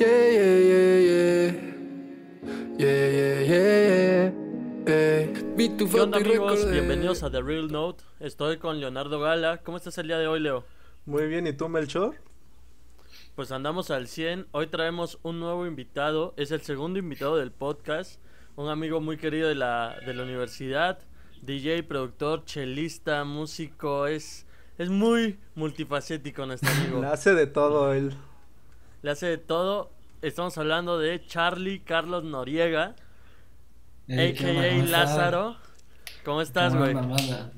Yeah, yeah, yeah, yeah. Yeah, yeah, yeah, yeah. Vi tu ¿Qué onda amigos? Bienvenidos a The Real Note. Estoy con Leonardo Gala. ¿Cómo estás el día de hoy, Leo? Muy bien, ¿y tú, Melchor? Pues andamos al 100. Hoy traemos un nuevo invitado. Es el segundo invitado del podcast. Un amigo muy querido de la, de la universidad. DJ, productor, chelista, músico. Es, es muy multifacético nuestro amigo. Hace de todo él. Le hace de todo. Estamos hablando de Charlie Carlos Noriega, a.k.a. Lázaro. ¿Cómo estás, ¿Cómo güey?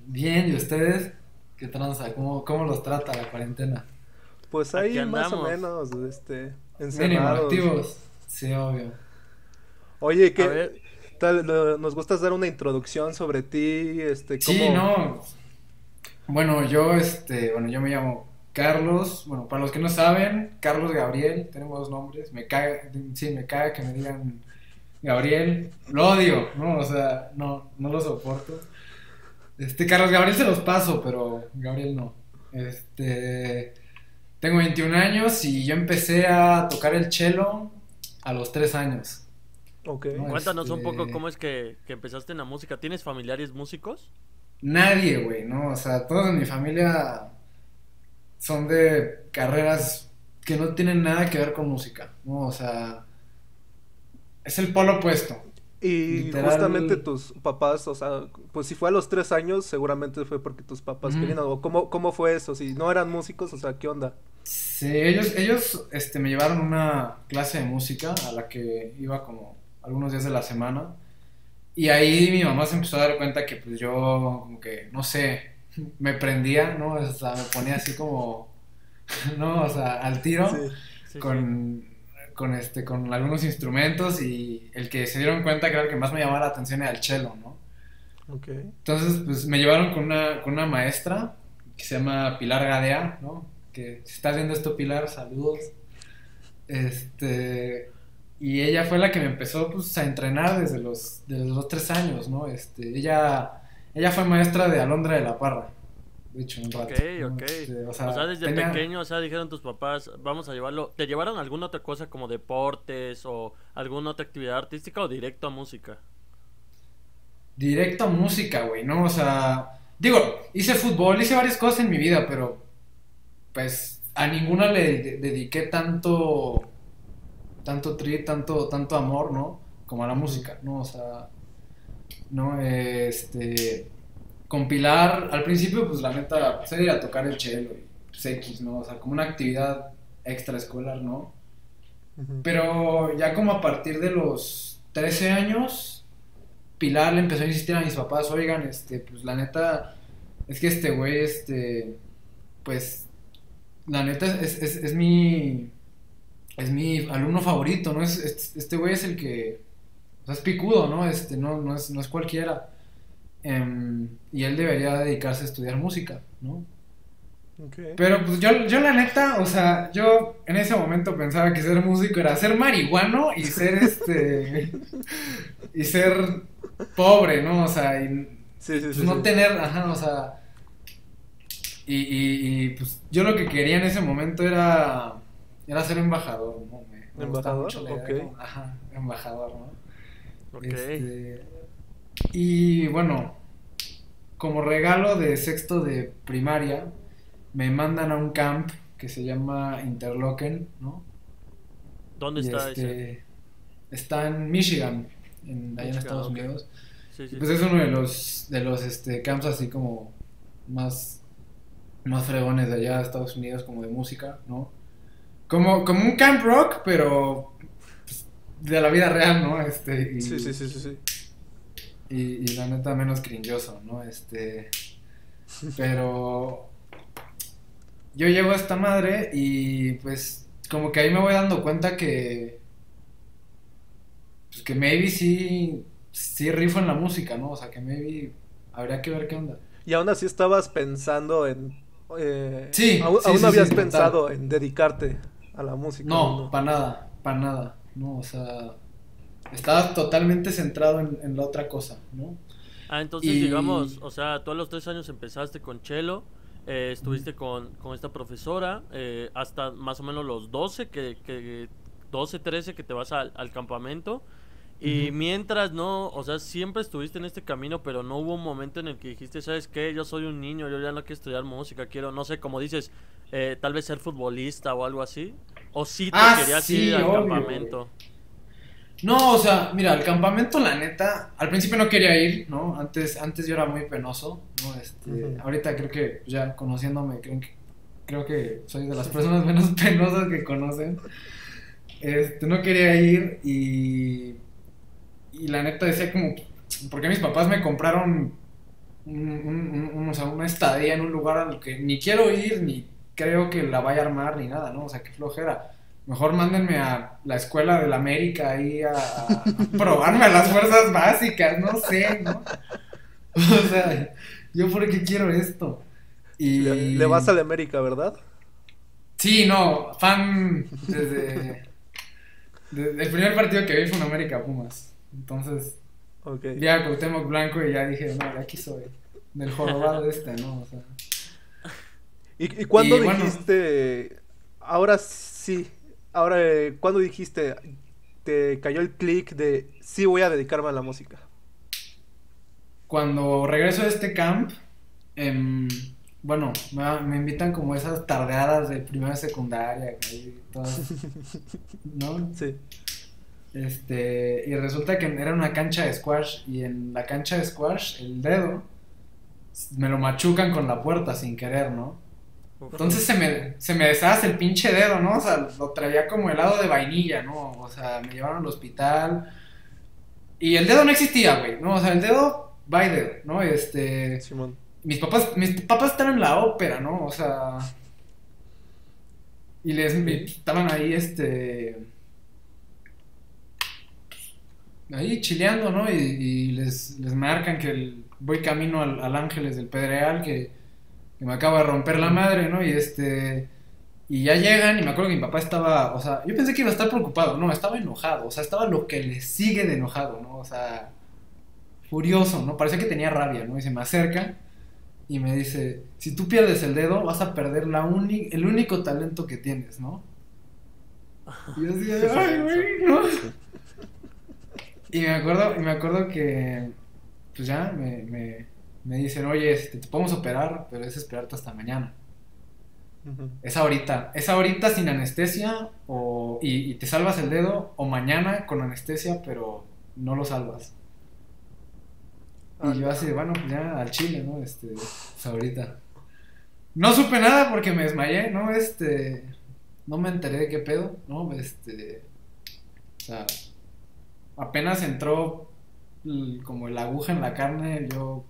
Bien, ¿y ustedes? ¿Qué tranza? ¿Cómo, cómo los trata la cuarentena? Pues ahí más o menos, este, encerrados. activos. Sí, obvio. Oye, ¿qué tal? Lo- ¿Nos gustas dar una introducción sobre ti? Este, Sí, cómo- no. Bueno, yo, este, bueno, yo me llamo Carlos. Bueno, para los que no saben, Carlos Gabriel, tenemos dos nombres. Me caga, sí, me caga que me digan Gabriel. Lo odio, ¿no? O sea, no, no lo soporto. Este, Carlos Gabriel se los paso, pero Gabriel no. Este, tengo 21 años y yo empecé a tocar el cello a los 3 años. Ok. No, Cuéntanos un poco Este- cómo es que, que empezaste en la música. ¿Tienes familiares músicos? Nadie, güey, ¿no? O sea, todos en mi familia son de carreras que no tienen nada que ver con música, ¿no? O sea, es el polo opuesto. Y Literal- justamente tus papás, o sea, pues si fue a los tres años, seguramente fue porque tus papás Ujú. querían algo. ¿Cómo, ¿Cómo fue eso? Si no eran músicos, o sea, ¿qué onda? Sí, ellos, ellos este, me llevaron una clase de música a la que iba como algunos días de la semana. Y ahí mi mamá se empezó a dar cuenta que pues yo como que, no sé, me prendía, ¿no? O sea, me ponía así como, ¿no? O sea, al tiro. Sí. Sí, con, con este con algunos instrumentos y el que se dieron cuenta que era el que más me llamaba la atención era el cello, ¿no? Ok. Entonces, pues me llevaron con una, con una maestra que se llama Pilar Gadea, ¿no? Que si estás viendo esto, Pilar, saludos. Este, y ella fue la que me empezó pues, a entrenar desde los, desde los tres años, ¿no? Este, ella, ella fue maestra de Alondra de la Parra, de hecho, un rato. Ok, ok. O sea, desde tenía- pequeño, o sea, dijeron tus papás, vamos a llevarlo. ¿Te llevaron alguna otra cosa como deportes o alguna otra actividad artística o directo a música? Directo a música, güey, ¿no? O sea, digo, hice fútbol, hice varias cosas en mi vida, pero pues a ninguna le de- dediqué tanto, tanto tri, tanto, tanto amor, ¿no? Como a la música, ¿no? O sea, ¿no? Este, con Pilar, al principio, pues la neta, pues era ir a tocar el cello y pues X, ¿no? O sea, como una actividad extraescolar, ¿no? Pero ya como a partir de los 13 años, Pilar le empezó a insistir a mis papás, oigan, este, pues la neta, es que este güey, este, pues, la neta es, es, es mi, es mi alumno favorito, ¿no? Es, es- este güey es el que, o sea, es picudo, ¿no? Este, no, no es, no es cualquiera. Em, y él debería dedicarse a estudiar música, ¿no? Ok. Pero pues yo, yo la neta, o sea, yo en ese momento pensaba que ser músico era ser marihuano y ser este y ser pobre, ¿no? O sea, y Sí, sí, pues, sí. no tener, ajá, o sea, y, y, y, pues yo lo que quería en ese momento era era ser embajador, ¿no? Me, me ¿Embajador? mucho la idea Ok. como- ajá, embajador, ¿no? Ok. Este, y bueno, como regalo de sexto de primaria, me mandan a un camp que se llama Interlochen, ¿no? ¿Dónde Y está ese? este, Está en Michigan, en, allá en Estados. Unidos. Sí, sí. Pues es uno de los, de los este, camps así como más, más fregones de allá de Estados Unidos, como de música, ¿no? Como, como un camp rock, pero de la vida real, ¿no? Este, y, Sí, sí, sí, sí, sí. y, y la neta menos cringoso, ¿no? Este, pero yo llego a esta madre y pues como que ahí me voy dando cuenta que pues que maybe sí sí rifo en la música, ¿no? O sea, que maybe habría que ver qué onda. Y aún así estabas pensando en... eh, Sí, Aún, sí, aún sí, no habías sí, total. pensado en dedicarte a la música. No, para nada, para nada, ¿no? O sea, estaba totalmente centrado en, en la otra cosa, ¿no? Ah, entonces Y- digamos, o sea, tú a los tres años empezaste con Chelo, eh, estuviste con, con esta profesora, eh, hasta más o menos los 12 que, que 12, 13 que te vas al, al campamento. Y mientras no, o sea, siempre estuviste en este camino, pero no hubo un momento en el que dijiste, ¿sabes qué? Yo soy un niño, yo ya no quiero estudiar música, quiero, no sé, como dices, eh, tal vez ser futbolista o algo así. O sí te Ah, querías sí, ir al obvio, campamento. No, o sea, mira, al campamento, la neta, al principio no quería ir, ¿no? Antes, antes yo era muy penoso, ¿no? Este. Ahorita creo que, ya conociéndome, creo que, creo que soy de las personas menos penosas que conocen. Este, no quería ir y, y la neta decía como, porque mis papás me compraron un, un- un- o sea, una estadía en un lugar al que ni quiero ir, ni creo que la vaya a armar, ni nada, ¿no? O sea, qué flojera. Mejor mándenme a la escuela de la América ahí a, a probarme a las fuerzas básicas, no sé, ¿no? O sea, yo por qué quiero esto. Y Le, le vas a la América, ¿verdad? Sí, no, fan desde, desde el primer partido que vi fue en América Pumas. Entonces, Ok. vi a Cuauhtémoc Blanco y ya dije, no, de aquí soy. Del jorobado este, ¿no? O sea, ¿Y, y cuándo Y bueno. dijiste, ahora sí, ahora, eh, cuándo dijiste, te cayó el clic de, sí voy a dedicarme a la música? cuando regreso de este camp, em, bueno, me, me invitan como esas tardeadas de primera y secundaria, ahí, todas, ¿no? Sí. Este, y resulta que era una cancha de squash y en la cancha de squash el dedo me lo machucan con la puerta sin querer, ¿no? Entonces se me, se me deshace el pinche dedo, ¿no? O sea, lo traía como helado de vainilla, ¿no? O sea, me llevaron al hospital. Y el dedo no existía, güey, ¿no? O sea, el dedo, by dedo, ¿no? Este. Simón. Mis papás, mis papás estaban en la ópera, ¿no? O sea. Y les y estaban ahí, este. Ahí chileando, ¿no? Y, y les, les marcan que el- voy camino al, al Ángeles del Pedregal, que, que me acaba de romper la madre, ¿no? Y este. Y ya llegan, y me acuerdo que mi papá estaba. O sea, yo pensé que iba a estar preocupado, no, estaba enojado, o sea, estaba lo que le sigue de enojado, ¿no? O sea, furioso, ¿no? Parecía que tenía rabia, ¿no? Y se me acerca y me dice, si tú pierdes el dedo, vas a perder la uni- el único talento que tienes, ¿no? Y yo así, ay, güey, ¿no? Y me acuerdo, y me acuerdo que, pues ya, me, me, me dicen, oye, este, te podemos operar, pero es esperarte hasta mañana. Ujú. Es ahorita, es ahorita sin anestesia o, y, y te salvas el dedo, o mañana con anestesia, pero no lo salvas. Ah, Y yo así, bueno, ya al chile, ¿no? Este, pues ahorita. No supe nada porque me desmayé, ¿no? Este, no me enteré de qué pedo, ¿no? Este, o sea, apenas entró como la aguja en la carne, yo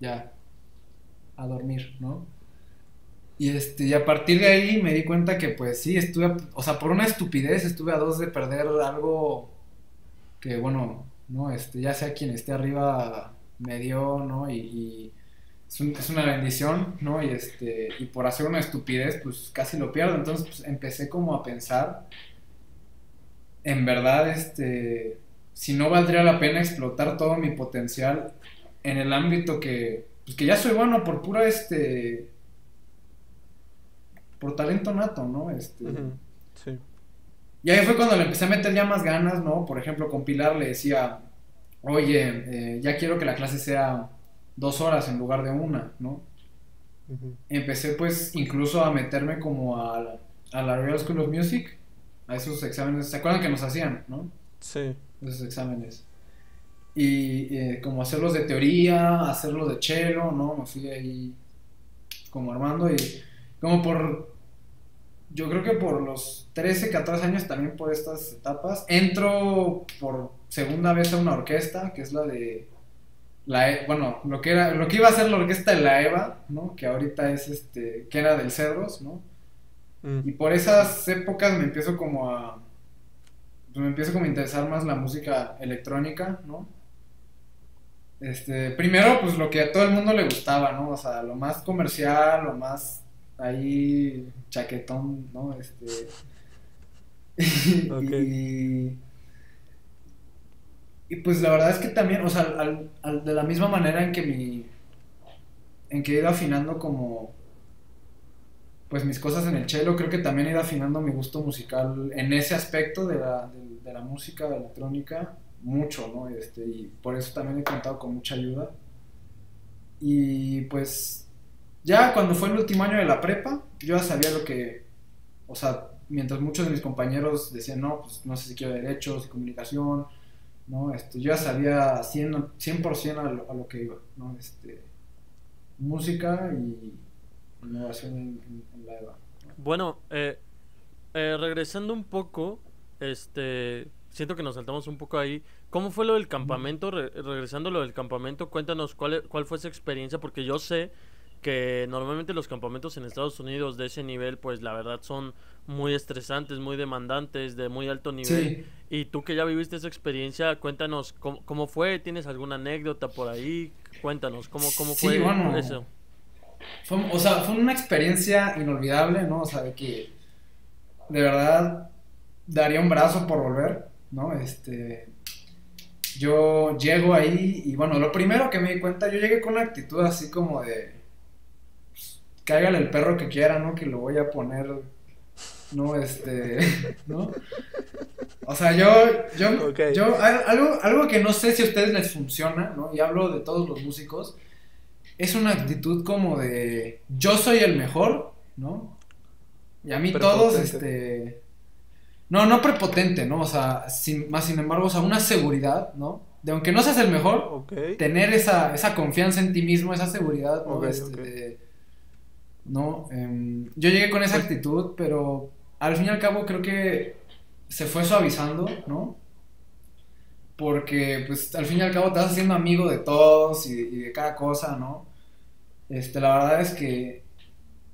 ya a dormir, ¿no? Y este, y a partir de ahí me di cuenta que pues sí, estuve, a- o sea, por una estupidez estuve a dos de perder algo que bueno, no, este, ya sea quien esté arriba me dio, ¿no? Y, y es, un- es una bendición, ¿no? Y este, y por hacer una estupidez, pues casi lo pierdo. Entonces, pues, empecé como a pensar, en verdad, este, si no valdría la pena explotar todo mi potencial en el ámbito que, pues que ya soy bueno por pura, este, por talento nato, ¿no? Este. Sí. y ahí fue cuando le empecé a meter ya más ganas, ¿no? Por ejemplo, con Pilar le decía, oye, eh, ya quiero que la clase sea dos horas en lugar de una, ¿no? Empecé pues incluso a meterme como a, la- a la Royal School of Music, a esos exámenes, ¿se acuerdan que nos hacían, no? Sí. Esos exámenes. Y eh, como hacerlos de teoría, hacerlos de cello, ¿no? Me fui ahí como armando y como por, yo creo que por los 13, 14 años también por estas etapas, entro por segunda vez a una orquesta, que es la de, la, E- bueno, lo que era, lo que iba a ser la orquesta de la EVA, ¿no? Que ahorita es este, que era del Cedros, ¿no? Mm. Y por esas épocas me empiezo como a. Pues me empiezo como a interesar más la música electrónica, ¿no? Este, primero, pues lo que a todo el mundo le gustaba, ¿no? O sea, lo más comercial, lo más ahí chaquetón, ¿no? Este. Y. Y pues la verdad es que también, o sea, al- al- de la misma manera en que mi. En que he ido afinando como pues mis cosas en el cello, creo que también he ido afinando mi gusto musical en ese aspecto de la, de, de la música electrónica mucho, ¿no? Este, y por eso también he contado con mucha ayuda. Y pues ya cuando fue el último año de la prepa, yo ya sabía lo que, o sea, mientras muchos de mis compañeros decían, no, pues no sé si quiero derechos y comunicación, ¿no? Este, yo ya sabía 100%, 100 a, lo, a lo que iba, ¿no? Este, música y innovación en, la EVA. ¿no? Bueno, eh, eh, regresando un poco, este, siento que nos saltamos un poco ahí. ¿Cómo fue lo del campamento? Re- regresando a lo del campamento, cuéntanos cuál, e- cuál fue esa experiencia, porque yo sé que normalmente los campamentos en Estados Unidos de ese nivel, pues la verdad son muy estresantes, muy demandantes, de muy alto nivel. Sí. Y tú que ya viviste esa experiencia, cuéntanos cómo, cómo fue, ¿tienes alguna anécdota por ahí? Cuéntanos, ¿cómo, cómo Sí, fue bueno. eso? Fue, o sea, fue una experiencia inolvidable, ¿no? O sea, de que de verdad daría un brazo por volver, ¿no? Este, yo llego ahí y bueno, lo primero que me di cuenta, yo llegué con una actitud así como de, pues, cáigale el perro que quiera, ¿no? Que lo voy a poner, ¿no? Este, ¿no? O sea, yo, yo, yo, al- algo, algo que no sé si a ustedes les funciona, ¿no? Y hablo de todos los músicos, es una actitud como de, yo soy el mejor, ¿no? Y a mí todos, este... No, no prepotente, ¿no? O sea, sin, más sin embargo, o sea, una seguridad, ¿no? De aunque no seas el mejor, tener esa, esa confianza en ti mismo, esa seguridad, ¿no? Este, de- ¿no? Em, yo llegué con esa actitud, pero al fin y al cabo creo que se fue suavizando, ¿no? Porque, pues, al fin y al cabo te vas haciendo amigo de todos y, y de cada cosa, ¿no? Este, la verdad es que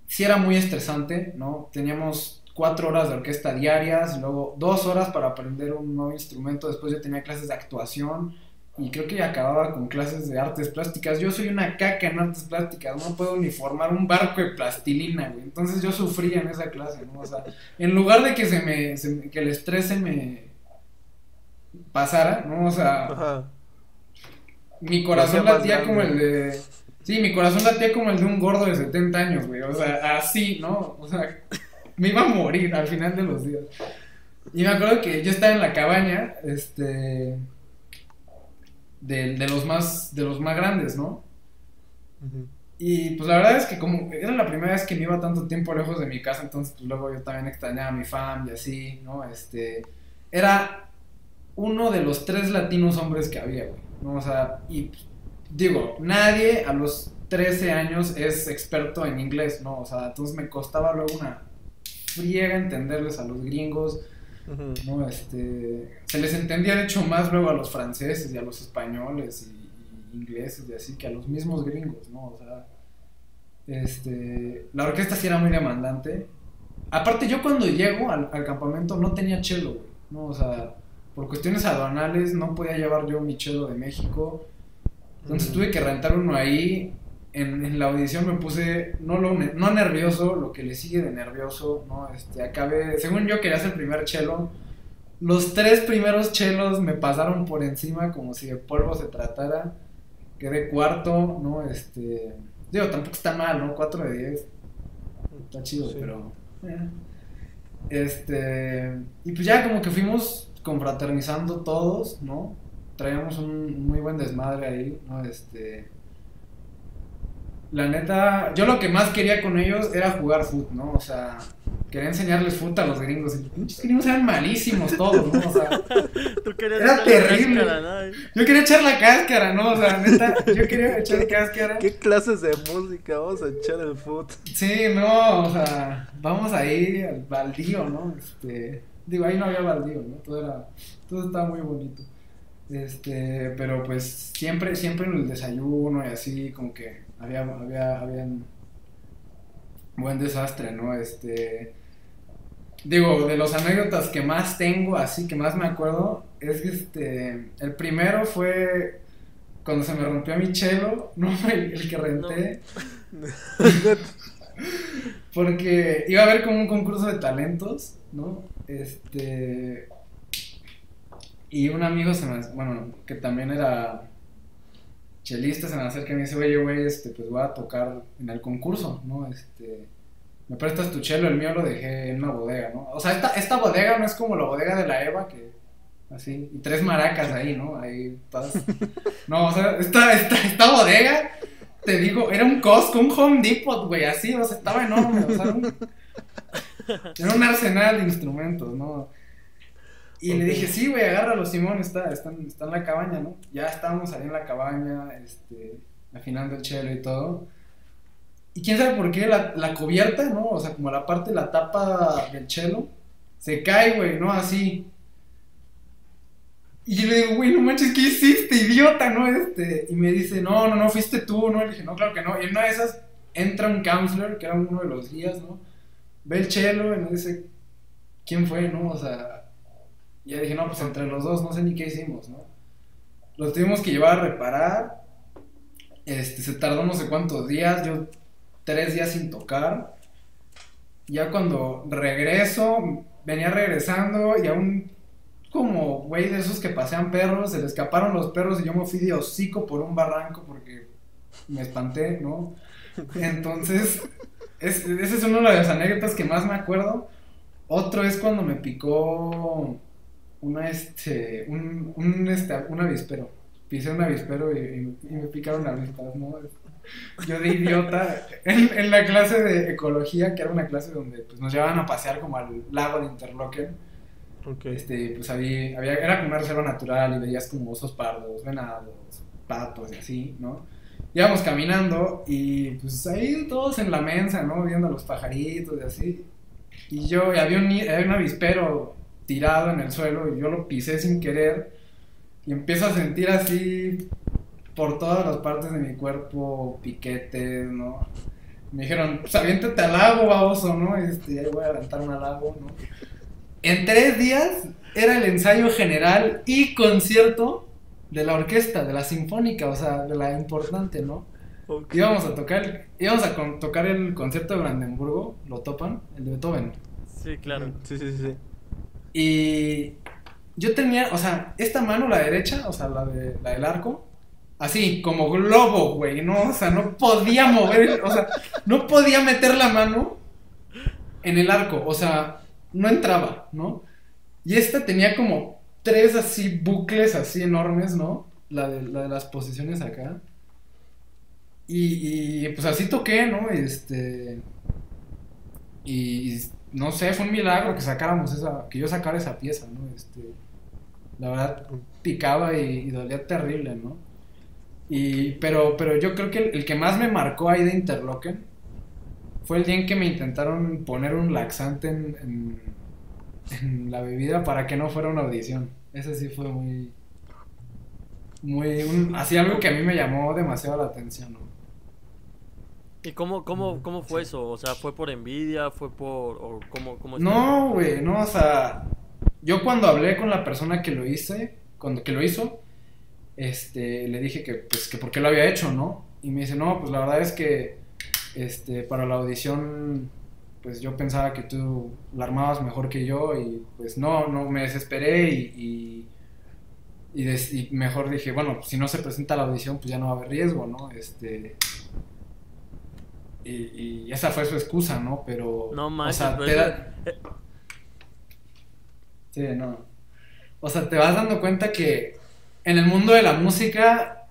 sí era muy estresante, ¿no? Teníamos cuatro horas de orquesta diarias, y luego dos horas para aprender un nuevo instrumento, después yo tenía clases de actuación, y creo que acababa con clases de artes plásticas. Yo soy una caca en artes plásticas, no puedo ni formar un barco de plastilina, güey. Entonces yo sufría en esa clase, ¿no? O sea, en lugar de que se me, se me- que el estrés se me pasara, ¿no? O sea, Ajá. mi corazón latía como el de... Sí, mi corazón latía como el de un gordo de 70 años, güey. O sea, así, ¿no? O sea, me iba a morir al final de los días. Y me acuerdo que yo estaba en la cabaña, este... De, de los más, de los más grandes, ¿no? Ujú. Y pues la verdad es que como era la primera vez que me iba tanto tiempo lejos de mi casa, entonces pues luego yo también extrañaba a mi fam y así, ¿no? Este, era uno de los tres latinos hombres que había, güey, ¿no? O sea, y pues, digo, nadie a los 13 años es experto en inglés, ¿no? O sea, entonces me costaba luego una friega entenderles a los gringos. ¿no? Este, se les entendía de hecho más luego a los franceses y a los españoles y, y ingleses y así que a los mismos gringos, ¿no? O sea, este, la orquesta sí era muy demandante. Aparte yo cuando llego al, al campamento no tenía chelo, güey, ¿no? O sea, por cuestiones aduanales no podía llevar yo mi chelo de México. Entonces tuve que rentar uno ahí. En, en la audición me puse, no, lo, no nervioso, lo que le sigue de nervioso, ¿no? Este, acabé, según yo quería hacer el primer chelo. Los tres primeros chelos me pasaron por encima como si de polvo se tratara. Quedé cuarto, ¿no? Este, digo, tampoco está mal, ¿no? 4 de 10. Está chido, Sí. pero... eh. Este, y pues ya como que fuimos confraternizando todos, ¿no? Traíamos un muy buen desmadre ahí, ¿no? Este, la neta, yo lo que más quería con ellos era jugar foot, ¿no? O sea, quería enseñarles foot a los gringos. Y los pinches gringos eran malísimos todos, ¿no? O sea, Tú querías Era echar la terrible. cáscara, ¿no? yo quería echar la cáscara, ¿no? O sea, neta, yo quería echar cáscara. ¿Qué clases de música? Vamos a echar el foot. Sí, no, o sea, vamos ahí al baldío, ¿no? Este, digo, ahí no había baldío, ¿no? Todo era, todo estaba muy bonito. Este, pero pues siempre, siempre en el desayuno y así, como que había, había, buen desastre, ¿no? Este, digo, de los anécdotas que más tengo, así que más me acuerdo, es que este, el primero fue cuando se me rompió mi chelo, ¿no? El, el que renté. Porque iba a haber como un concurso de talentos, ¿no? Este. Y un amigo se me. Bueno, que también era chelista, se me acerca y me dice, oye, güey, este, pues voy a tocar en el concurso, ¿no? Este. me prestas tu chelo, el mío lo dejé en una bodega, ¿no? O sea, esta, esta bodega no es como la bodega de la Eva, que así, y tres maracas ahí, ¿no? Ahí todas. No, o sea, esta, esta, esta bodega, te digo, era un Costco, un Home Depot, güey, así, o sea, estaba enorme, o sea, un, era un arsenal de instrumentos, ¿no? Y le dije, sí, güey, agárralo, Simón, está, está, está en la cabaña, ¿no? Ya estábamos ahí en la cabaña, este, afinando el chelo y todo. Y quién sabe por qué la, la cubierta, ¿no? O sea, como la parte, la tapa del chelo, se cae, güey, ¿no? Así. Y yo le digo, güey, no manches, ¿qué hiciste, idiota, no? Este, y me dice, no, no, no, fuiste tú, ¿no? Y le dije, no, claro que no. Y en una de esas entra un counselor, que era uno de los guías, ¿no? Ve el chelo y me dice, ¿quién fue, no? O sea, ya dije, no, pues entre los dos, no sé ni qué hicimos, ¿no? Los tuvimos que llevar a reparar. Este, se tardó no sé cuántos días, yo tres días sin tocar. Ya cuando regreso, venía regresando y aún como güey de esos que pasean perros, se le escaparon los perros y yo me fui de hocico por un barranco porque me espanté, ¿no? Entonces, es, esa es una de las anécdotas que más me acuerdo. Otro es cuando me picó una, este, un, un, este, un avispero. Pisé un avispero y, y, me picaron avispas, ¿no? Yo de idiota, en, en, la clase de ecología, que era una clase donde pues, nos llevaban a pasear como al lago de Interlochen, Okay. este, pues había, había, era como una reserva natural y veías como osos pardos, venados, patos y así, ¿no? Íbamos caminando y pues ahí todos en la mensa, ¿no? Viendo a los pajaritos y así. Y yo, y había un, había un avispero tirado en el suelo y yo lo pisé sin querer y empiezo a sentir así por todas las partes de mi cuerpo piquetes, ¿no? Me dijeron, pues aviéntate al lago, baboso, ¿no? Este, ahí voy a aventarme al lago, ¿no? En tres días era el ensayo general y concierto de la orquesta, de la sinfónica, o sea, de la importante, ¿no? Okay. Íbamos a tocar, íbamos a con, tocar el concierto de Brandenburgo, ¿lo topan? El de Beethoven. Sí, claro. Sí, sí, sí. Y yo tenía, o sea, esta mano, la derecha, o sea, la, de, la del arco, así, como globo, güey, ¿no? O sea, no podía mover, o sea, no podía meter la mano en el arco, o sea, no entraba, ¿no? Y esta tenía como tres así bucles así enormes, ¿no? La de, la de las posiciones acá. Y, y, pues así toqué, ¿no? Este. Y, no sé, fue un milagro que sacáramos esa. que yo sacara esa pieza, ¿no? Este. La verdad, picaba y, dolía terrible, ¿no? Y, pero, pero yo creo que el, que más me marcó ahí de Interlochen fue el día en que me intentaron poner un laxante en, en, en la bebida para que no fuera una audición. Ese sí fue muy. Muy. Un, así algo que a mí me llamó demasiado la atención, ¿no? ¿Y cómo, cómo, cómo fue eso? O sea, ¿fue por envidia? ¿Fue por.? O cómo, cómo no, güey, no, o sea. Yo cuando hablé con la persona que lo hice, cuando que lo hizo, este, le dije que, pues, que por qué lo había hecho, ¿no? Y me dice, no, pues la verdad es que, este, para la audición, pues yo pensaba que tú la armabas mejor que yo y pues no, no, me desesperé y, y, y, des, y mejor dije, bueno, si no se presenta la audición, pues ya no va a haber riesgo, ¿no? Este... Y, y esa fue su excusa, ¿no? Pero... No más. O sea, te da... Sí, no. O sea, te vas dando cuenta que en el mundo de la música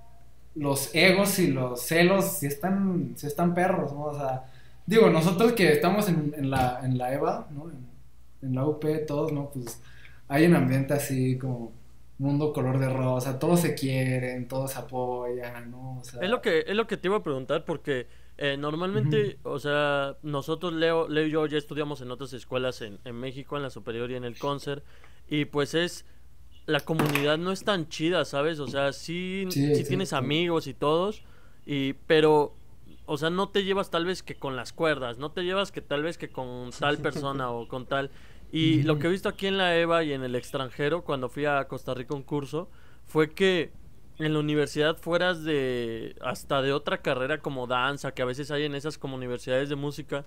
los egos y los celos sí están, sí están perros, ¿no? O sea, digo, nosotros que estamos en, en, la, en la EVA, ¿no? En, en, la UP, todos, ¿no? Pues hay un ambiente así como mundo color de rosa, todos se quieren, todos se apoyan, ¿no? O sea... Es lo que, es lo que te iba a preguntar porque eh, normalmente, uh -huh. o sea, nosotros, Leo, Leo y yo ya estudiamos en otras escuelas en, en México, en la superior y en el concert, y pues es la comunidad no es tan chida, ¿sabes? O sea, sí, sí, sí tienes amigos y todos, y pero o sea, no te llevas tal vez que con las cuerdas, no te llevas que tal vez que con tal persona o con tal. Y lo que he visto aquí en la EVA y en el extranjero, cuando fui a Costa Rica un curso, fue que en la universidad fueras de hasta de otra carrera como danza, que a veces hay en esas como universidades de música,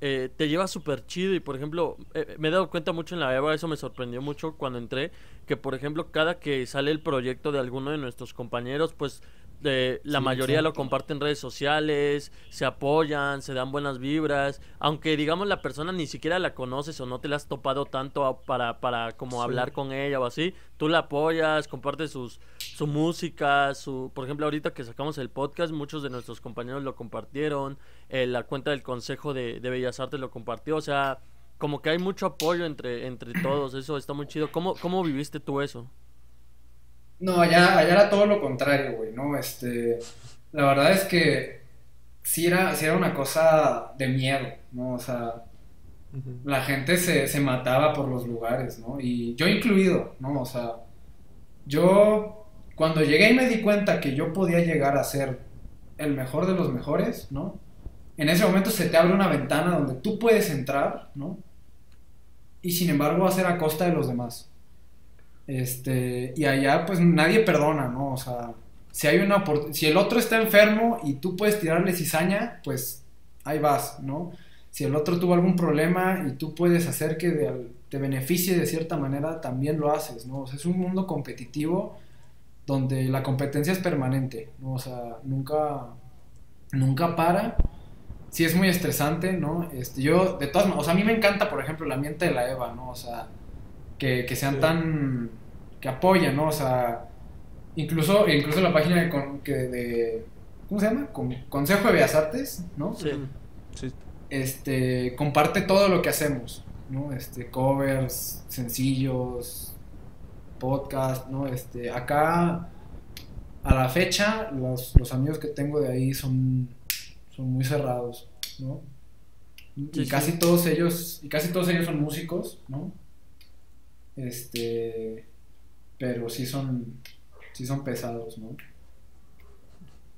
eh, te lleva súper chido. Y por ejemplo, eh, me he dado cuenta mucho en la EVA, eso me sorprendió mucho cuando entré, que por ejemplo cada que sale el proyecto de alguno de nuestros compañeros, pues eh, la Sí, mayoría lo comparten en redes sociales, se apoyan, se dan buenas vibras, aunque digamos la persona ni siquiera la conoces o no te la has topado tanto a- para, para como Sí. hablar con ella o así, tú la apoyas, compartes sus, su música, su, por ejemplo ahorita que sacamos el podcast, muchos de nuestros compañeros lo compartieron, eh, la cuenta del Consejo de, de Bellas Artes lo compartió, o sea, como que hay mucho apoyo entre, entre todos, eso está muy chido. ¿Cómo, cómo viviste tú eso? No, allá, allá era todo lo contrario, güey, ¿no? Este, la verdad es que sí era, sí era una cosa de miedo, ¿no? O sea, la gente se, se mataba por los lugares, ¿no? Y yo incluido, ¿no? O sea, yo cuando llegué y me di cuenta que yo podía llegar a ser el mejor de los mejores, ¿no? En ese momento se te abre una ventana donde tú puedes entrar, ¿no? Y sin embargo va a ser a costa de los demás. Este, y allá pues nadie perdona, ¿no? O sea, si hay una si el otro está enfermo y tú puedes tirarle cizaña, pues ahí vas, ¿no? Si el otro tuvo algún problema y tú puedes hacer que de- te beneficie de cierta manera, también lo haces, ¿no? O sea, es un mundo competitivo donde la competencia es permanente, ¿no? O sea, nunca, nunca para. Sí es muy estresante, ¿no? Este, yo, de todas o sea, a mí me encanta, por ejemplo, el ambiente de la EVA, ¿no? O sea, que, que sean Sí. tan, que apoyan, ¿no? O sea, incluso, incluso la página de, con- que de ¿cómo se llama? Con- Consejo de Bellas Artes, ¿no? Sí. Sí. este, comparte todo lo que hacemos, ¿no? Este, covers, sencillos, podcast, ¿no? Este, acá, a la fecha, los, los amigos que tengo de ahí son, son muy cerrados, ¿no? Y sí. casi todos ellos, y casi todos ellos son músicos, ¿no? Este, pero sí son, sí son pesados, ¿no?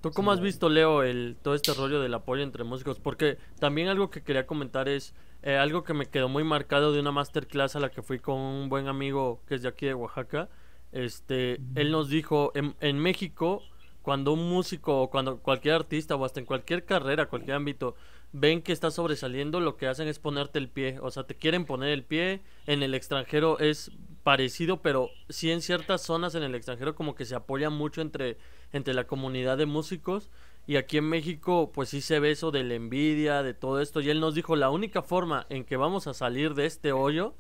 ¿Tú cómo has visto, Leo, el, todo este rollo del apoyo entre músicos? Porque también algo que quería comentar es eh, algo que me quedó muy marcado de una masterclass a la que fui con un buen amigo que es de aquí de Oaxaca. Este, él nos dijo, en, en México, cuando un músico o cuando cualquier artista o hasta en cualquier carrera, cualquier ámbito, ven que está sobresaliendo, lo que hacen es ponerte el pie. O sea, te quieren poner el pie. En el extranjero es parecido, pero sí en ciertas zonas en el extranjero como que se apoya mucho entre, entre la comunidad de músicos. Y aquí en México, pues sí se ve eso de la envidia, de todo esto. Y él nos dijo, la única forma en que vamos a salir de este hoyo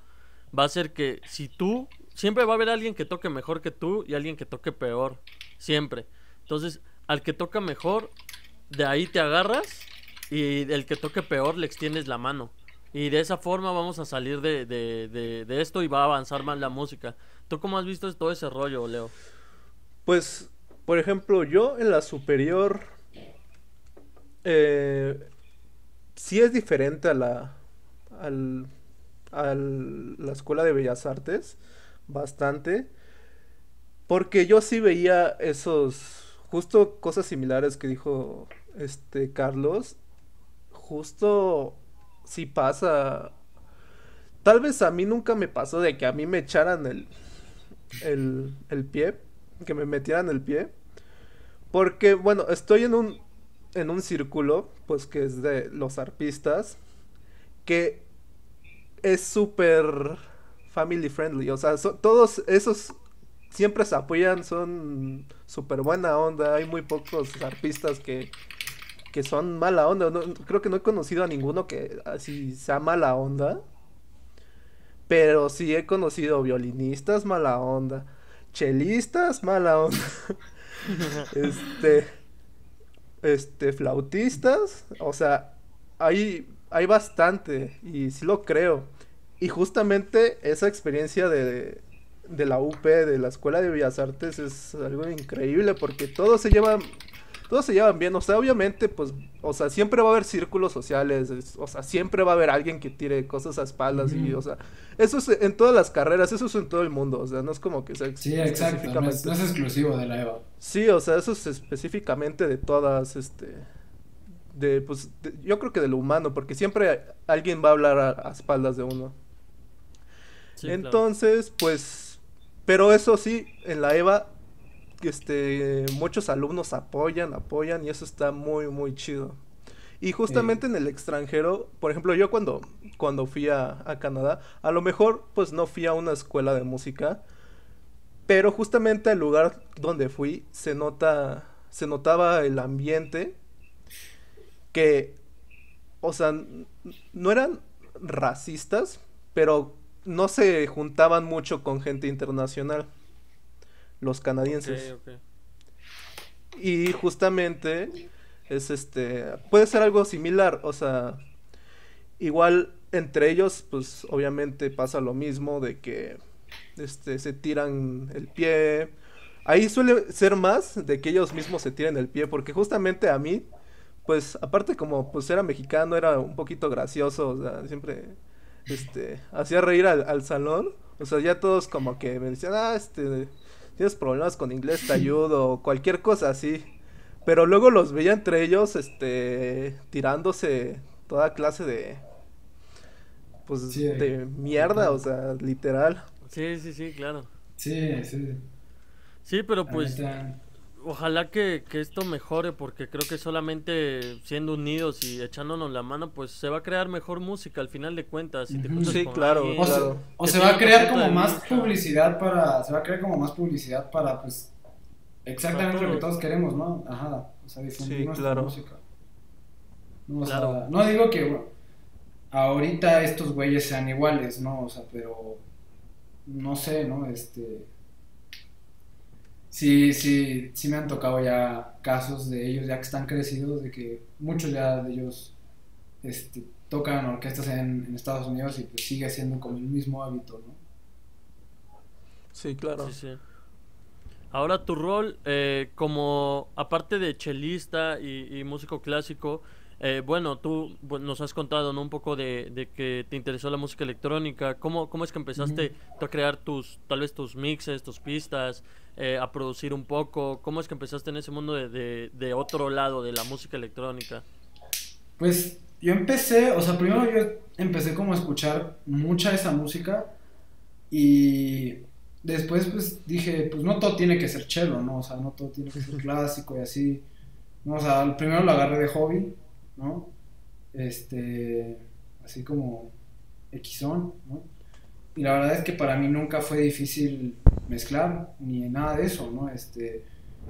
va a ser que si tú, siempre va a haber alguien que toque mejor que tú y alguien que toque peor. Siempre. Entonces, al que toca mejor, de ahí te agarras y el que toque peor le extiendes la mano. Y de esa forma vamos a salir de, de, de, esto y va a avanzar más la música. ¿Tú cómo has visto todo ese rollo, Leo? Pues, por ejemplo, yo en la superior eh, sí es diferente a la al, al- la escuela de Bellas Artes bastante porque yo sí veía esos justo cosas similares que dijo este Carlos justo sí pasa tal vez a mí nunca me pasó de que a mí me echaran el el, el pie que me metieran el pie. Porque, bueno, estoy en un, en un círculo, pues que es de los arpistas, que es súper family friendly. O sea, todos esos siempre se apoyan, son súper buena onda. Hay muy pocos arpistas que, que son mala onda. No- creo que no he conocido a ninguno que así sea mala onda. Pero sí he conocido violinistas mala onda, chelistas mala onda, este, este, flautistas, o sea, hay, hay bastante y sí lo creo. Y justamente esa experiencia de, de la UP, de la Escuela de Bellas Artes, es algo increíble porque todos se llevan, todos se llevan bien. O sea, obviamente, pues, o sea, siempre va a haber círculos sociales, es- o sea, siempre va a haber alguien que tire cosas a espaldas y, o sea, eso es en todas las carreras, eso es en todo el mundo, o sea, no es como que sea ex- Sí, exacto, no es, no es exclusivo de la EVA. Sí, o sea, eso es específicamente de todas, este, de, pues, de- yo creo que de lo humano, porque siempre alguien va a hablar a, a espaldas de uno. Sí, claro. Entonces, pues, pero eso sí, en la EVA, este, muchos alumnos apoyan, apoyan y eso está muy, muy chido. Y justamente en el extranjero, por ejemplo, yo cuando, cuando fui a, a Canadá, a lo mejor pues no fui a una escuela de música, pero justamente el lugar donde fui se nota, se notaba el ambiente que, o sea, no eran racistas, pero no se juntaban mucho con gente internacional, los canadienses. Y justamente es este, puede ser algo similar, o sea, igual entre ellos, pues obviamente pasa lo mismo de que este se tiran el pie. Ahí suele ser más de que ellos mismos se tiren el pie, porque justamente a mí, pues aparte como pues era mexicano, era un poquito gracioso, o sea, siempre este hacía reír al, al salón, o sea, ya todos como que me decían, ah, este, tienes problemas con inglés, te ayudo, o cualquier cosa así. Pero luego los veía entre ellos, este, tirándose toda clase de, pues, Sí. de mierda, o sea, literal. Sí, sí, sí, claro. Sí, sí. Sí, pero pues ojalá que, que esto mejore porque creo que solamente siendo unidos y echándonos la mano pues se va a crear mejor música al final de cuentas. Si te Sí, claro, alguien O, se, o se va a crear como más publicidad para, se va a crear como más publicidad para, pues, exactamente Para lo que todos. queremos, ¿no? Ajá, o sea, difundir Sí, nuestra claro. música. No, o sea, Claro. no digo que bueno, ahorita estos güeyes sean iguales, ¿no? O sea, pero no sé, ¿no? Este, sí, sí, sí me han tocado ya casos de ellos ya que están crecidos, de que muchos ya de ellos este, tocan orquestas en, en Estados Unidos y pues sigue siendo como el mismo hábito, ¿no? Sí, claro. Sí, sí. Ahora tu rol eh, como, aparte de chelista y, y músico clásico, eh, bueno, tú nos has contado ¿no? un poco de, de que te interesó la música electrónica. ¿Cómo, cómo es que empezaste tú a crear tus, tal vez tus mixes, tus pistas, eh, a producir un poco? ¿Cómo es que empezaste en ese mundo de, de, de otro lado, de la música electrónica? Pues yo empecé, o sea, primero yo empecé como a escuchar mucha esa música y después pues dije, pues no todo tiene que ser chelo, ¿no? O sea, no todo tiene que ser clásico y así. No, o sea, primero lo agarré de hobby, ¿no? Este, así como Xon, ¿no? Y la verdad es que para mí nunca fue difícil mezclar ni nada de eso, ¿no? Este,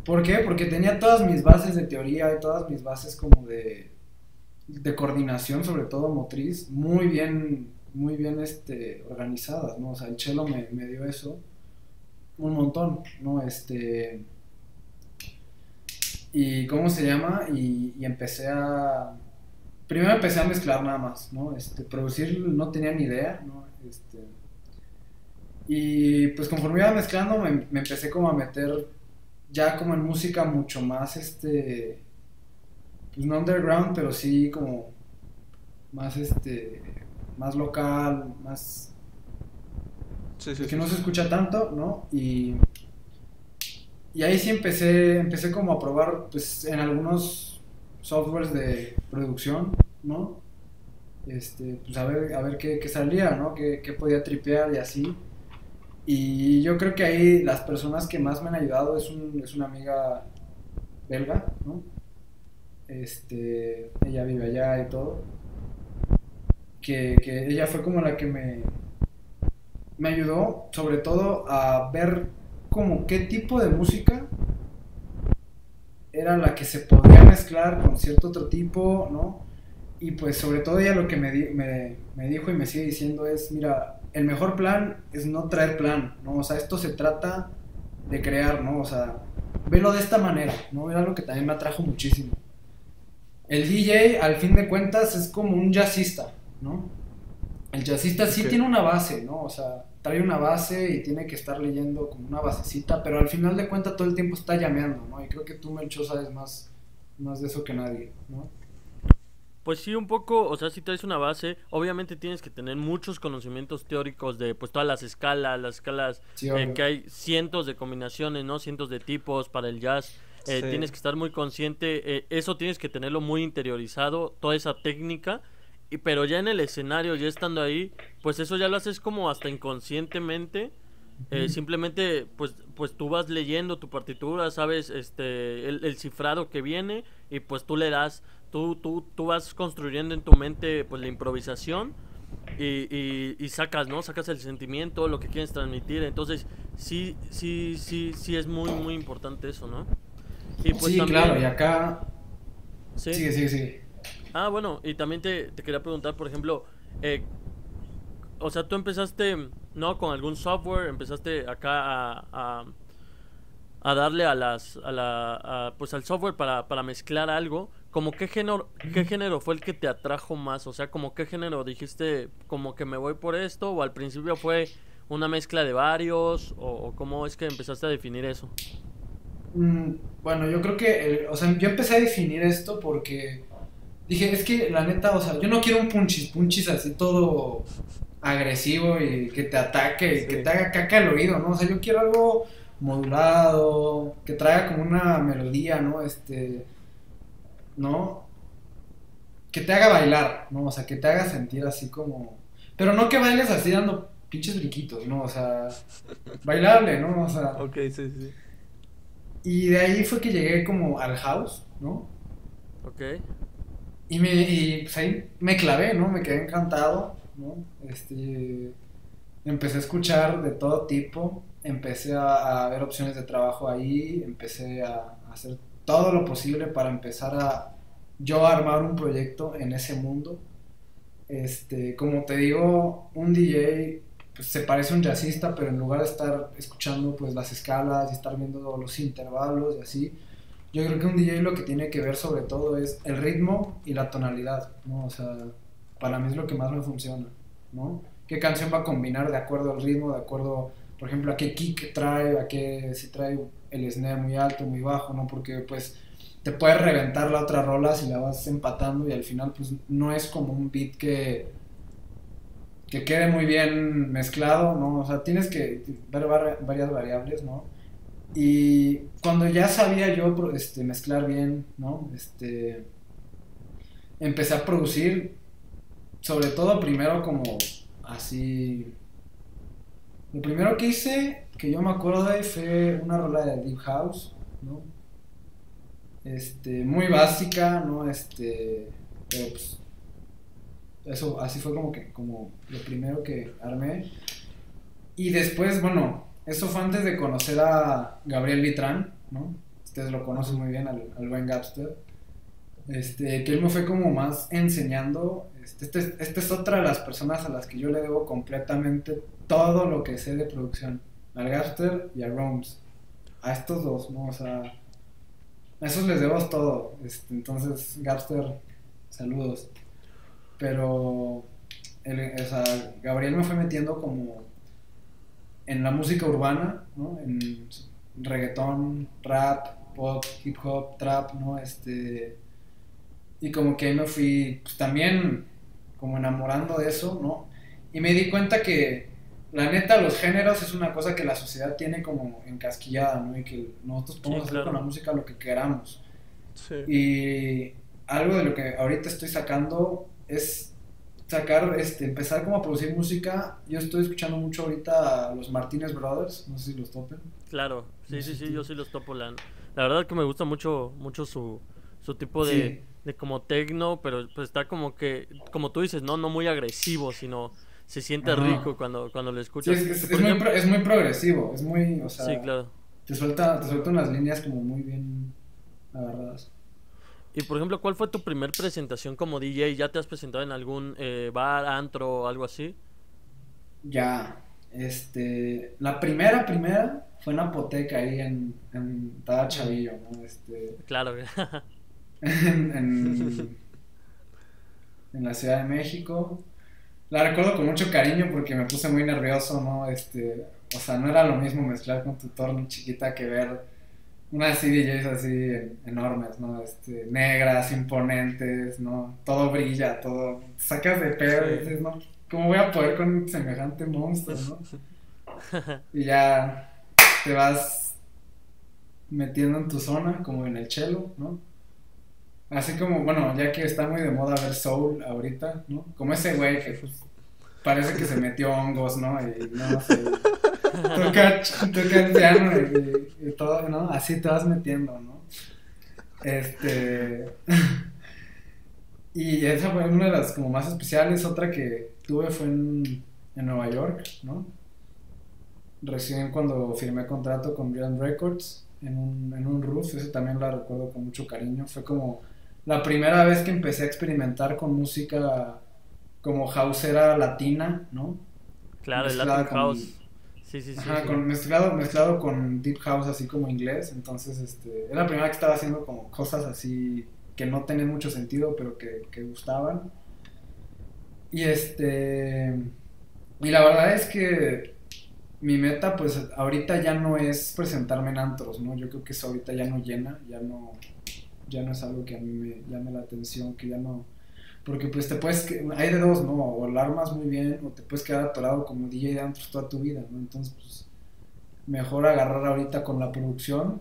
¿por qué? Porque tenía todas mis bases de teoría y todas mis bases como de coordinación, sobre todo motriz, muy bien, muy bien este, organizadas, ¿no? O sea, el chelo me, me dio eso un montón, ¿no? Este... ¿Y cómo se llama? Y, y empecé a... Primero empecé a mezclar nada más, ¿no? Este, producir no tenía ni idea, ¿no? Este, y pues conforme iba mezclando me, me empecé como a meter ya como en música mucho más, este pues no underground, pero sí como más este más local, más Sí, sí, que sí. no se escucha tanto, ¿no? Y y ahí sí empecé empecé como a probar pues en algunos softwares de producción, ¿no? Este, pues a ver, a ver qué, salía, ¿no? Qué, qué podía tripear y así. Y yo creo que ahí las personas que más me han ayudado es, un, es una amiga belga, ¿no? Este, ella vive allá y todo. Que, que ella fue como la que me, me ayudó, sobre todo, a ver como qué tipo de música era la que se podía mezclar con cierto otro tipo, ¿no? Y pues sobre todo ella lo que me, di- me, me dijo y me sigue diciendo es, mira, el mejor plan es no traer plan, ¿no? O sea, esto se trata de crear, ¿no? O sea, velo de esta manera, ¿no? Era algo que también me atrajo muchísimo. El DJ, al fin de cuentas, es como un jazzista, ¿no? El jazzista sí tiene una base, ¿no? O sea, trae una base y tiene que estar leyendo como una basecita, pero al final de cuentas todo el tiempo está llameando, ¿no? Y creo que tú, Melcho, sabes más, más de eso que nadie, ¿no? Pues sí, un poco, o sea, si traes una base, obviamente tienes que tener muchos conocimientos teóricos de pues todas las escalas, las escalas Sí, eh, obvio. que hay cientos de combinaciones, ¿no? Cientos de tipos para el jazz. Eh, Sí. Tienes que estar muy consciente, eh, eso tienes que tenerlo muy interiorizado, toda esa técnica. Y, pero ya en el escenario, ya estando ahí, pues eso ya lo haces como hasta inconscientemente. Eh, simplemente, pues, pues tú vas leyendo tu partitura, sabes este, el, el cifrado que viene y pues tú le das, tú, tú, tú vas construyendo en tu mente pues la improvisación y, y, y sacas, ¿no? Sacas el sentimiento, lo que quieres transmitir. Entonces, sí, sí, sí, sí es muy, muy importante eso, ¿no? Y pues sí, también- claro, y acá... ¿Sí? Sí, sí, sí. Ah, bueno, y también te, quería preguntar, por ejemplo, eh, o sea, tú empezaste, ¿no? Con algún software, empezaste acá a, a, a darle a las, a la, pues al software para, para mezclar algo. Como qué género, qué género fue el que te atrajo más? O sea, como qué género dijiste, como que me voy por esto, o al principio fue una mezcla de varios, o, cómo es que empezaste a definir eso. Mm, bueno, yo creo que, o sea, yo empecé a definir esto porque dije, es que la neta, o sea, yo no quiero un punchis punchis así todo agresivo y que te ataque y que Sí. te haga caca el oído, ¿no? O sea, yo quiero algo modulado, que traiga como una melodía, ¿no? Este, ¿no? Que te haga bailar, ¿no? O sea, que te haga sentir así como... Pero no que bailes así dando pinches brinquitos, ¿no? O sea, bailable, ¿no? O sea... Ok, sí, sí. Y de ahí fue que llegué como al house, ¿no? ¿Ok? Y, me, y pues ahí me clavé, ¿no? Me quedé encantado, ¿no? Este, empecé a escuchar de todo tipo, empecé a, a ver opciones de trabajo ahí, empecé a, a hacer todo lo posible para empezar a yo armar un proyecto en ese mundo. Este, como te digo, un DJ pues, se parece a un jazzista, pero en lugar de estar escuchando pues las escalas y estar viendo los intervalos y así, yo creo que un DJ lo que tiene que ver sobre todo es el ritmo y la tonalidad, ¿no? O sea, para mí es lo que más me funciona, ¿no? ¿Qué canción va a combinar de acuerdo al ritmo, de acuerdo, por ejemplo, a qué kick trae, a qué, si trae el snare muy alto, muy bajo, ¿no? Porque pues te puede reventar la otra rola si la vas empatando y al final pues no es como un beat que que quede muy bien mezclado, ¿no? O sea, tienes que ver var- varias variables, ¿no? Y cuando ya sabía yo este, mezclar bien, ¿no? Este, empecé a producir, sobre todo primero como así... Lo primero que hice, que yo me acuerdo de, fue una rola de Deep House, ¿no? Este, muy básica, ¿no? Este, pero pues, eso, así fue como que, como lo primero que armé. Y después, bueno, eso fue antes de conocer a Gabriel Vitrán, ¿no? Ustedes lo conocen muy bien, al, al buen Gapster. Este, que él me fue como más enseñando. Este, este, esta es otra de las personas a las que yo le debo completamente todo lo que sé de producción. Al Gapster y a Roms. A estos dos, ¿no? O sea, a esos les debo todo. Este, entonces, Gapster, saludos. Pero, Gabriel me fue metiendo como en la música urbana, ¿no? En reggaetón, rap, pop, hip hop, trap, ¿no? Este, y como que ahí me fui, pues también como enamorando de eso, ¿no? Y me di cuenta que la neta los géneros es una cosa que la sociedad tiene como encasquillada, ¿no? Y que nosotros podemos Sí, hacer claro. con la música lo que queramos. Sí. Y algo de lo que ahorita estoy sacando es sacar, este, empezar como a producir música. Yo estoy escuchando mucho ahorita a los Martínez Brothers, no sé si los topen. Claro, sí, sí, sí, yo sí los topo. La, la verdad que me gusta mucho, mucho su, su tipo de, Sí. de como tecno, pero pues está como que, como tú dices, no, no muy agresivo, sino se siente Ajá. rico cuando, cuando lo Sí, escuchas. es, es- es muy, pro- es muy progresivo, es muy, o sea, sí, claro. te, suelta, te suelta unas líneas como muy bien agarradas. Y por ejemplo, ¿cuál fue tu primer presentación como DJ? ¿Ya te has presentado en algún eh, bar, antro o algo así? Ya, este, la primera, primera fue en Apoteca ahí en, en estaba Chavillo, ¿no? Este, Claro. en, en, en la Ciudad de México. La recuerdo con mucho cariño porque me puse muy nervioso, ¿no? Este, o sea, no era lo mismo mezclar con tu torno chiquita que ver unas CDJs así en- enormes, ¿no? Este, negras, imponentes, ¿no? Todo brilla, todo. Sacas de pedo y dices, ¿no? ¿Cómo voy a poder con semejante monstruo, no? Y ya te vas metiendo en tu zona, como en el chelo, ¿no? Así como, bueno, ya que está muy de moda ver soul ahorita, ¿no? Como ese güey que pues, parece que se metió hongos, ¿no? Y no sé, toca, toca el piano y, y todo, ¿no? Así te vas metiendo, ¿no? Este... Y esa fue una de las como más especiales, otra que tuve fue en, en Nueva York, ¿no? Recién cuando firmé contrato con Beyond Records, en un, en un roof, eso también la recuerdo con mucho cariño. Fue como la primera vez que empecé a experimentar con música como houseera latina, ¿no? Claro, el Latin House. Sí, sí, sí. Ajá, sí. con- mezclado, mezclado con deep house así como inglés, entonces este, era la primera que estaba haciendo como cosas así que no tenían mucho sentido, pero que, que gustaban. Y este, y la verdad es que mi meta pues ahorita ya no es presentarme en antros, ¿no? Yo creo que eso ahorita ya no llena, ya no, ya no es algo que a mí me llame la atención, que ya no... Porque pues te puedes, hay de dos, ¿no? O la armas muy bien o te puedes quedar atorado como DJ de antros toda tu vida, ¿no? Entonces pues mejor agarrar ahorita con la producción,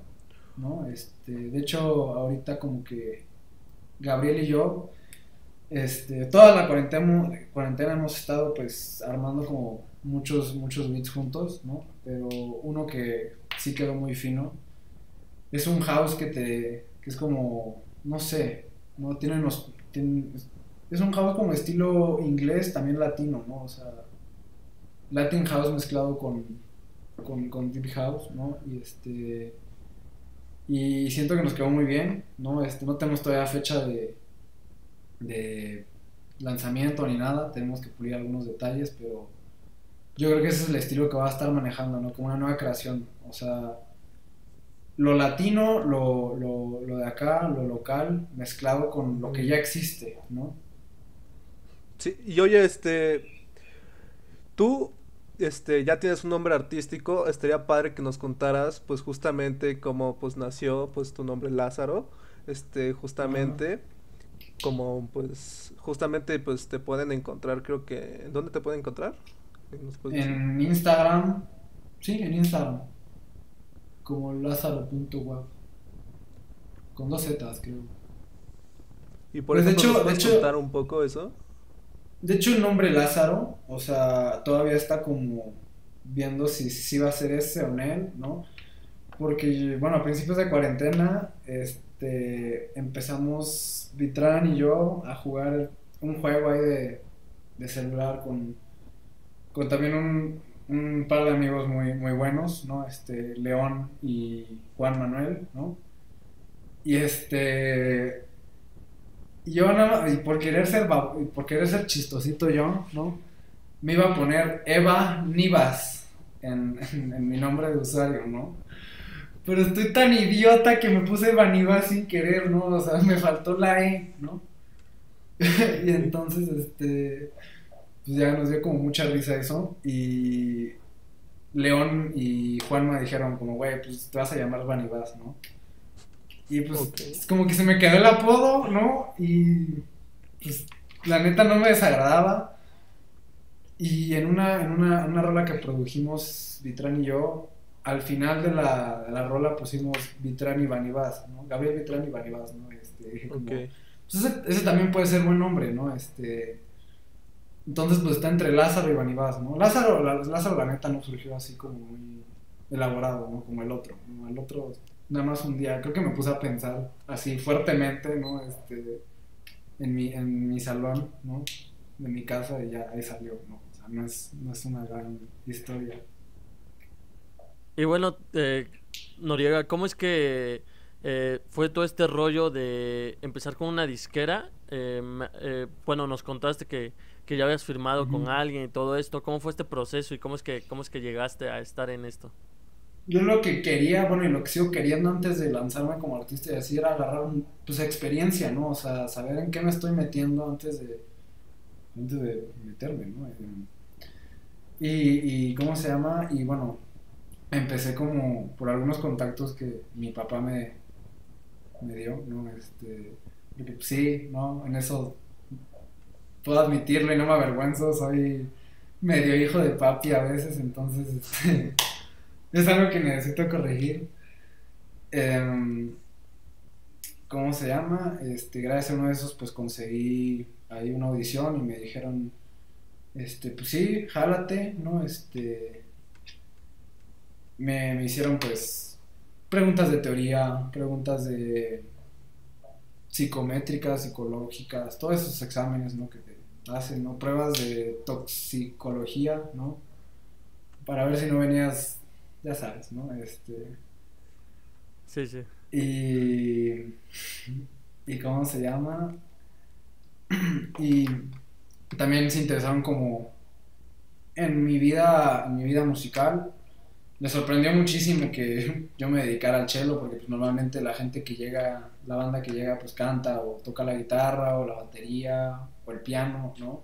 ¿no? Este, de hecho ahorita como que Gabriel y yo, este, toda la cuarentena, cuarentena hemos estado pues armando como muchos, muchos beats juntos, ¿no? Pero uno que sí quedó muy fino es un house que te, que es como, no sé, no tiene unos, es un house como estilo inglés, también latino, ¿no? O sea, Latin house mezclado con, con, con deep house, ¿no? Y este, y siento que nos quedó muy bien, ¿no? Este, no tenemos todavía fecha de, de lanzamiento ni nada, tenemos que pulir algunos detalles, pero yo creo que ese es el estilo que va a estar manejando, ¿no? Como una nueva creación, o sea, lo latino, lo, lo, lo de acá, lo local, mezclado con lo que ya existe, ¿no? Sí, y oye, este, tú, este, ya tienes un nombre artístico, estaría padre que nos contaras, pues, justamente cómo, pues, nació, pues, tu nombre Lázaro, este, justamente, como, pues, justamente, pues, te pueden encontrar, creo que, ¿dónde te pueden encontrar? En Instagram, sí, en Instagram, como lázaro.web, con dos Zetas, creo. Y por pues, de ejemplo, hecho- ¿nos de puedes hecho- contar un poco eso? De hecho, el nombre Lázaro, o sea, todavía está como viendo si, si va a ser ese o no, ¿no? Porque, bueno, a principios de cuarentena, este, empezamos Vitran y yo a jugar un juego ahí de, de celular con, con también un, un par de amigos muy, muy buenos, ¿no? Este, León y Juan Manuel, ¿no? Y este, yo nada y por querer ser por querer ser chistosito yo, ¿no? Me iba a poner Eva Nivas en, en- en mi nombre de usuario, ¿no? Pero estoy tan idiota que me puse Eva Nivas sin querer, ¿no? O sea, me faltó la E, ¿no? y entonces, este, pues ya nos dio como mucha risa eso. Y León y Juan me dijeron como, güey, pues te vas a llamar Vanivas, ¿no? Y pues es como que se me quedó el apodo, ¿no? Y pues la neta no me desagradaba. Y en una, en una, una rola que produjimos Vitran y yo, al final de la, de la rola pusimos Vitran y Vanivas, ¿no? Gabriel Vitran y Vanivas, ¿no? Este, como, pues ese, ese también puede ser buen nombre, ¿no? Este, entonces, pues está entre Lázaro y Vanivás, ¿no? Lázaro, la, Lázaro, la neta, no surgió así como muy elaborado, ¿no? Como el otro, ¿no? El otro, nada más un día, creo que me puse a pensar así fuertemente, ¿no? Este, en mi, en mi salón, ¿no? De mi casa y ya ahí salió, ¿no? O sea, no es, no es una gran historia. Y bueno, eh, Noriega, ¿cómo es que eh, fue todo este rollo de empezar con una disquera? Eh, ma- eh, bueno, nos contaste que, que ya habías firmado con alguien y todo esto. ¿Cómo fue este proceso y cómo es que, cómo es que llegaste a estar en esto? Yo lo que quería, bueno, y lo que sigo queriendo antes de lanzarme como artista y así era agarrar un- pues experiencia, ¿no? O sea, saber en qué me estoy metiendo antes de antes de meterme, ¿no? Y, y ¿cómo se llama? Y bueno, empecé como por algunos contactos que mi papá me, me dio, ¿no? Este, pues, sí, ¿no? En eso puedo admitirlo y no me avergüenzo, soy medio hijo de papi a veces, entonces este, es algo que necesito corregir. Em, ¿cómo se llama? Este, gracias a uno de esos, pues conseguí ahí una audición y me dijeron, este, pues sí, jálate, ¿no? Este, me, me hicieron pues preguntas de teoría, preguntas de psicométricas, psicológicas, todos esos exámenes, ¿no? Que te hacen, ¿no? Pruebas de toxicología, ¿no? Para ver si no venías, ya sabes, ¿no? Este, Sí, sí. Y. ¿Y cómo se llama? Y también se interesaron como en mi vida, en mi vida musical. Me sorprendió muchísimo que yo me dedicara al cello, porque pues, normalmente la gente que llega, la banda que llega, pues canta o toca la guitarra o la batería o el piano, ¿no?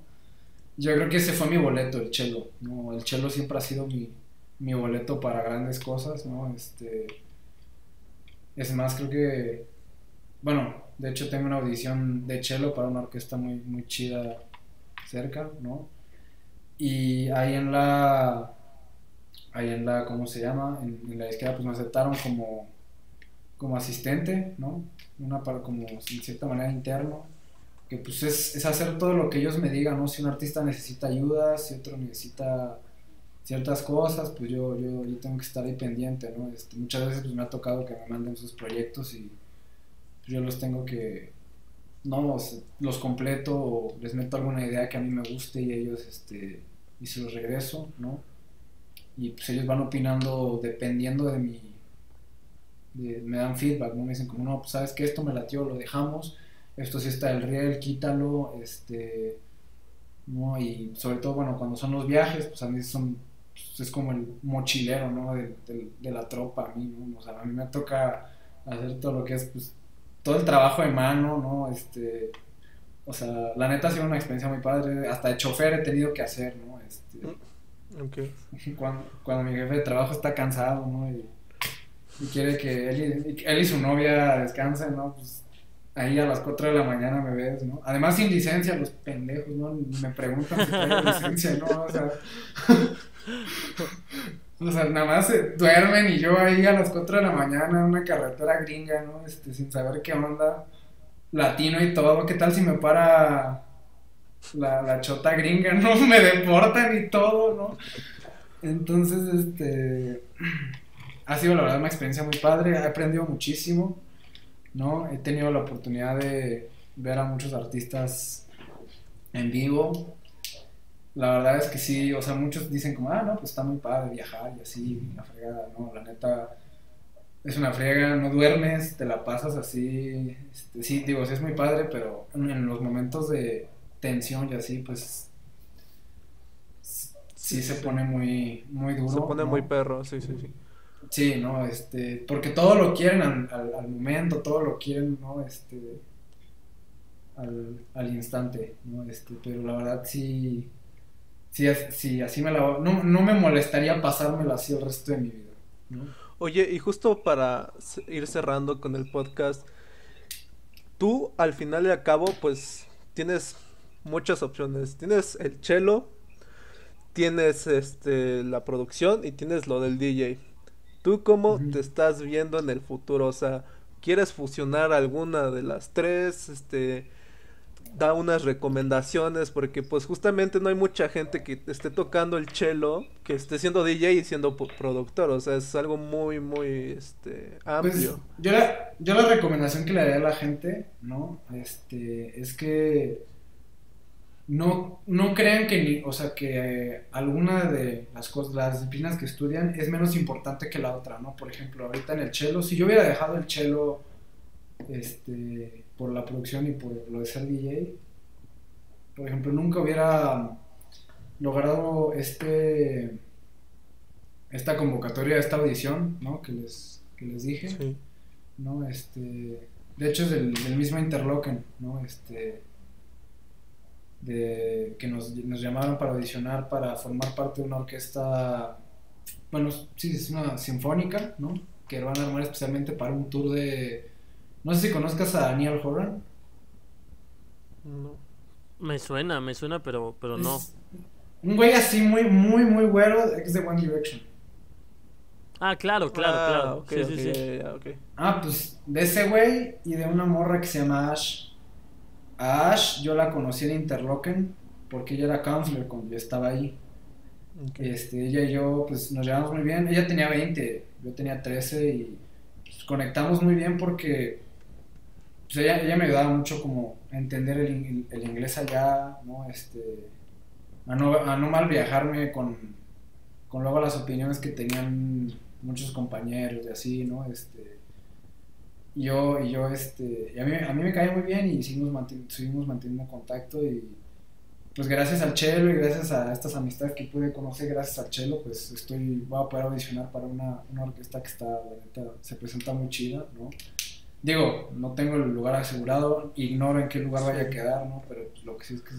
Yo creo que ese fue mi boleto, el cello, ¿no? El cello siempre ha sido mi, mi boleto para grandes cosas, ¿no? Este, es más, creo que, bueno, de hecho tengo una audición de cello para una orquesta muy, muy chida cerca, ¿no? Y ahí en la, ahí en la, ¿cómo se llama? En, la izquierda pues me aceptaron como, como asistente, ¿no? Una para como en cierta manera interno, que pues es, es hacer todo lo que ellos me digan, ¿no? Si un artista necesita ayuda, si otro necesita ciertas cosas, pues yo, yo, yo tengo que estar ahí pendiente, ¿no? Este, muchas veces pues me ha tocado que me manden sus proyectos y yo los tengo que, no, los completo o les meto alguna idea que a mí me guste y ellos, este, y se los regreso, ¿no? Y pues ellos van opinando dependiendo de mi, me dan feedback, ¿no? Me dicen como, no, pues sabes que esto me latió, lo dejamos, esto sí está el riel, quítalo, este, ¿no? Y sobre todo, bueno, cuando son los viajes, pues a mí son pues, es como el mochilero, ¿no? De, de, la tropa, a mí, ¿no? O sea, a mí me toca hacer todo lo que es, pues, todo el trabajo de mano, ¿no? Este, o sea, la neta ha sido una experiencia muy padre, hasta de chofer he tenido que hacer, ¿no? Este, mm, cuando, cuando mi jefe de trabajo está cansado, ¿no? Y, quiere que él y, él y su novia descansen, ¿no? Pues ahí a las 4 de la mañana me ves, ¿no? Además sin licencia, los pendejos, ¿no? Me preguntan si tengo licencia, ¿no? O sea... O sea, nada más se duermen y yo ahí a las 4 de la mañana en una carretera gringa, ¿no? Este, sin saber qué onda, latino y todo. ¿Qué tal si me para la, la chota gringa, no? Me deportan y todo, ¿no? Entonces, este. Ha sido la verdad una experiencia muy padre, he aprendido muchísimo, ¿no? He tenido la oportunidad de ver a muchos artistas en vivo, la verdad es que sí, o sea, muchos dicen como, ah, no, pues está muy padre viajar y así, la fregada, no, la neta, es una friega, no duermes, te la pasas así, este, sí, digo, sí es muy padre, pero en los momentos de tensión y así, pues sí, se pone muy, muy duro. Se pone muy perro, sí, sí, sí. Sí, no, este, porque todo lo quieren al, al, momento, todo lo quieren, ¿no? Este, al, al instante, ¿no? Este, pero la verdad sí si, así me la... No, no me molestaría pasármelo así el resto de mi vida. Oye, y justo para ir cerrando con el podcast, tú al final y al cabo, pues tienes muchas opciones. Tienes el cello, tienes este la producción y tienes lo del DJ. ¿Tú cómo te estás viendo en el futuro? O sea, ¿quieres fusionar alguna de las tres? Este, da unas recomendaciones porque pues justamente no hay mucha gente que esté tocando el cello, que esté siendo DJ y siendo productor, o sea, es algo muy, muy este, pues, amplio. yo, la, yo la recomendación que le daría a la gente, ¿no? Este, es que no, no crean que ni, o sea, que alguna de las cosas, las disciplinas que estudian es menos importante que la otra, ¿no? Por ejemplo, ahorita en el cello, si yo hubiera dejado el cello, este por la producción y por lo de ser DJ, por ejemplo, nunca hubiera logrado este esta convocatoria, esta audición, ¿no? Que les, que les dije, ¿no? Este, de hecho es del, mismo Interlocken, ¿no? Este, de, que nos, nos, llamaron para audicionar para formar parte de una orquesta, bueno, sí, es una sinfónica, ¿no? Que van a armar especialmente para un tour de no sé si conozcas a Daniel Horan. No. Me suena, me suena, pero, pero no. Un güey así muy, muy, muy güero es de One Direction. Ah, claro, claro, ah, claro. sí, sí, sí. Ah, pues de ese güey y de una morra que se llama Ash. A Ash yo la conocí en Interlochen porque ella era counselor cuando yo estaba ahí. Este, ella y yo pues nos llevamos muy bien. Ella tenía 20, yo tenía 13 y pues, conectamos muy bien porque pues ella, me ayudaba mucho como entender el, el inglés allá, ¿no? Este, a no, a no mal viajarme con, con luego las opiniones que tenían muchos compañeros y así, ¿no? Este, yo, y yo, este, y a mí, a mí me cae muy bien y seguimos, manten- seguimos manteniendo contacto y pues gracias al Chelo y gracias a estas amistades que pude conocer gracias al Chelo, pues estoy, voy a poder audicionar para una, una orquesta que está, la se presenta muy chida, ¿no? Digo, no tengo el lugar asegurado, ignoro en qué lugar vaya a quedar, ¿no? Pero pues, lo que sí es que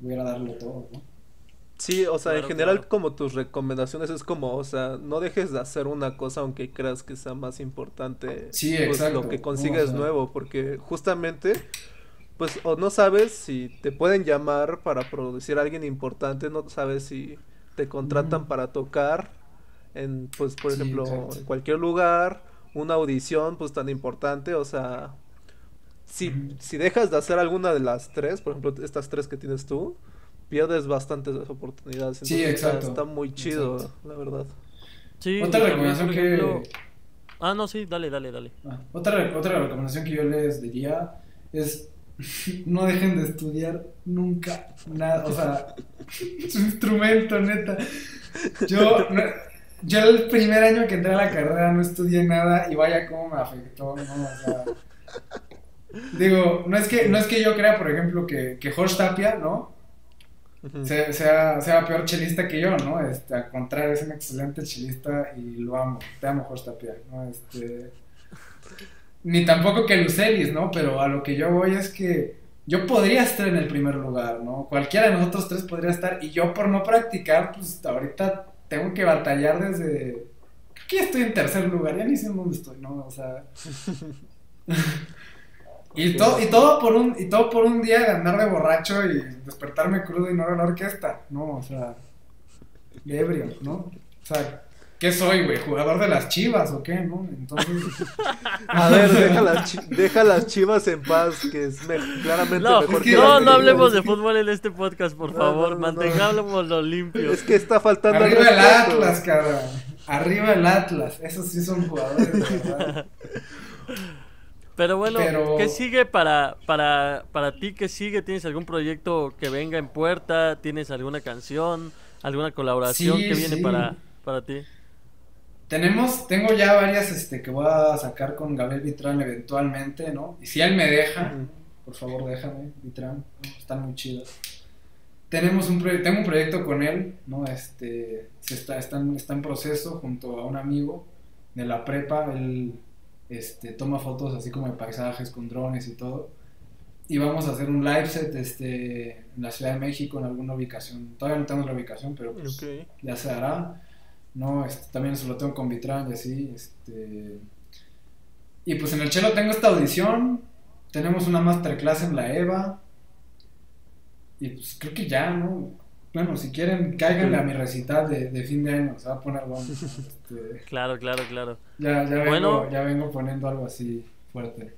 voy a darlo todo, ¿no? Sí, o sea, en general claro. como tus recomendaciones es como, o sea, no dejes de hacer una cosa aunque creas que sea más importante Sí, pues, exacto, lo que ¿no? consigues O sea- nuevo, porque justamente, pues, o no sabes si te pueden llamar para producir a alguien importante, no sabes si te contratan para tocar en, pues, por Sí, ejemplo, exacto. en cualquier lugar, una audición, pues, tan importante, o sea, si, si dejas de hacer alguna de las tres, por ejemplo, estas tres que tienes tú, pierdes bastantes oportunidades. Sí, Entonces, exacto, Está, muy chido, exacto. la verdad. Sí, Otra recomendación que- ejemplo- Ah, no, sí, dale, dale, dale. Ah, otra, otra recomendación que yo les diría es no dejen de estudiar nunca nada, o sea, su instrumento, neta. Yo, no- yo el primer año que entré a la carrera no estudié nada y vaya cómo me afectó, ¿no? O sea, digo, no es que, no es que yo crea, por ejemplo, que, que Jorge Tapia, ¿no? Sea, sea peor chelista que yo, ¿no? Este, al contrario, es un excelente chelista y lo amo. Te amo, Jorge Tapia, ¿no? Este, ni tampoco que Lucelis, ¿no? Pero a lo que yo voy es que yo podría estar en el primer lugar, ¿no? Cualquiera de nosotros tres podría estar y yo por no practicar, pues ahorita tengo que batallar desde... Ya estoy en tercer lugar, ya ni sé dónde estoy, ¿no? O sea... Y, to- y todo por un y todo por un día de andar de borracho y despertarme crudo y no ver la orquesta, ¿no? O sea, de ebrio, ¿no? O sea, ¿qué soy, güey? ¿Jugador de las chivas o qué, no? Entonces, A ver, deja las, chi- deja las chivas en paz, que es me- claramente No, mejor que que no, no hablemos de fútbol en este podcast, por No, favor. no, no, no. Mantengámoslo limpio. Es que está faltando al arriba el. Atlas, cabrón. Arriba el Atlas. Esos sí son jugadores, de verdad. Pero bueno, Pero- ¿qué sigue para, para, para ti? ¿Qué sigue? ¿Tienes algún proyecto que venga en puerta? ¿Tienes alguna canción? ¿Alguna colaboración Sí, que viene sí. para, para ti? Tenemos, tengo ya varias este, que voy a sacar con Gabriel Vitrán eventualmente, ¿no? Y si él me deja, Ujú. por favor déjame, Vitrán, están muy chidas. Tenemos un tengo un proyecto con él, ¿no? Este, se está, está, en, está en proceso junto a un amigo de la prepa, él este, toma fotos así como de paisajes con drones y todo. Y vamos a hacer un live set este, en la Ciudad de México, en alguna ubicación. Todavía no tenemos la ubicación, pero pues, Ok. ya se hará. No, este, también se lo tengo con Vitran y así. Este... Y pues en el chelo tengo esta audición. Tenemos una masterclass en la EVA. Y pues creo que ya, ¿no? Bueno, si quieren, cáiganle a mi recital de, de fin de año. Se va a poner bueno. ¿no? Este, Claro, claro, claro. ya, ya, vengo, Bueno. ya vengo poniendo algo así fuerte.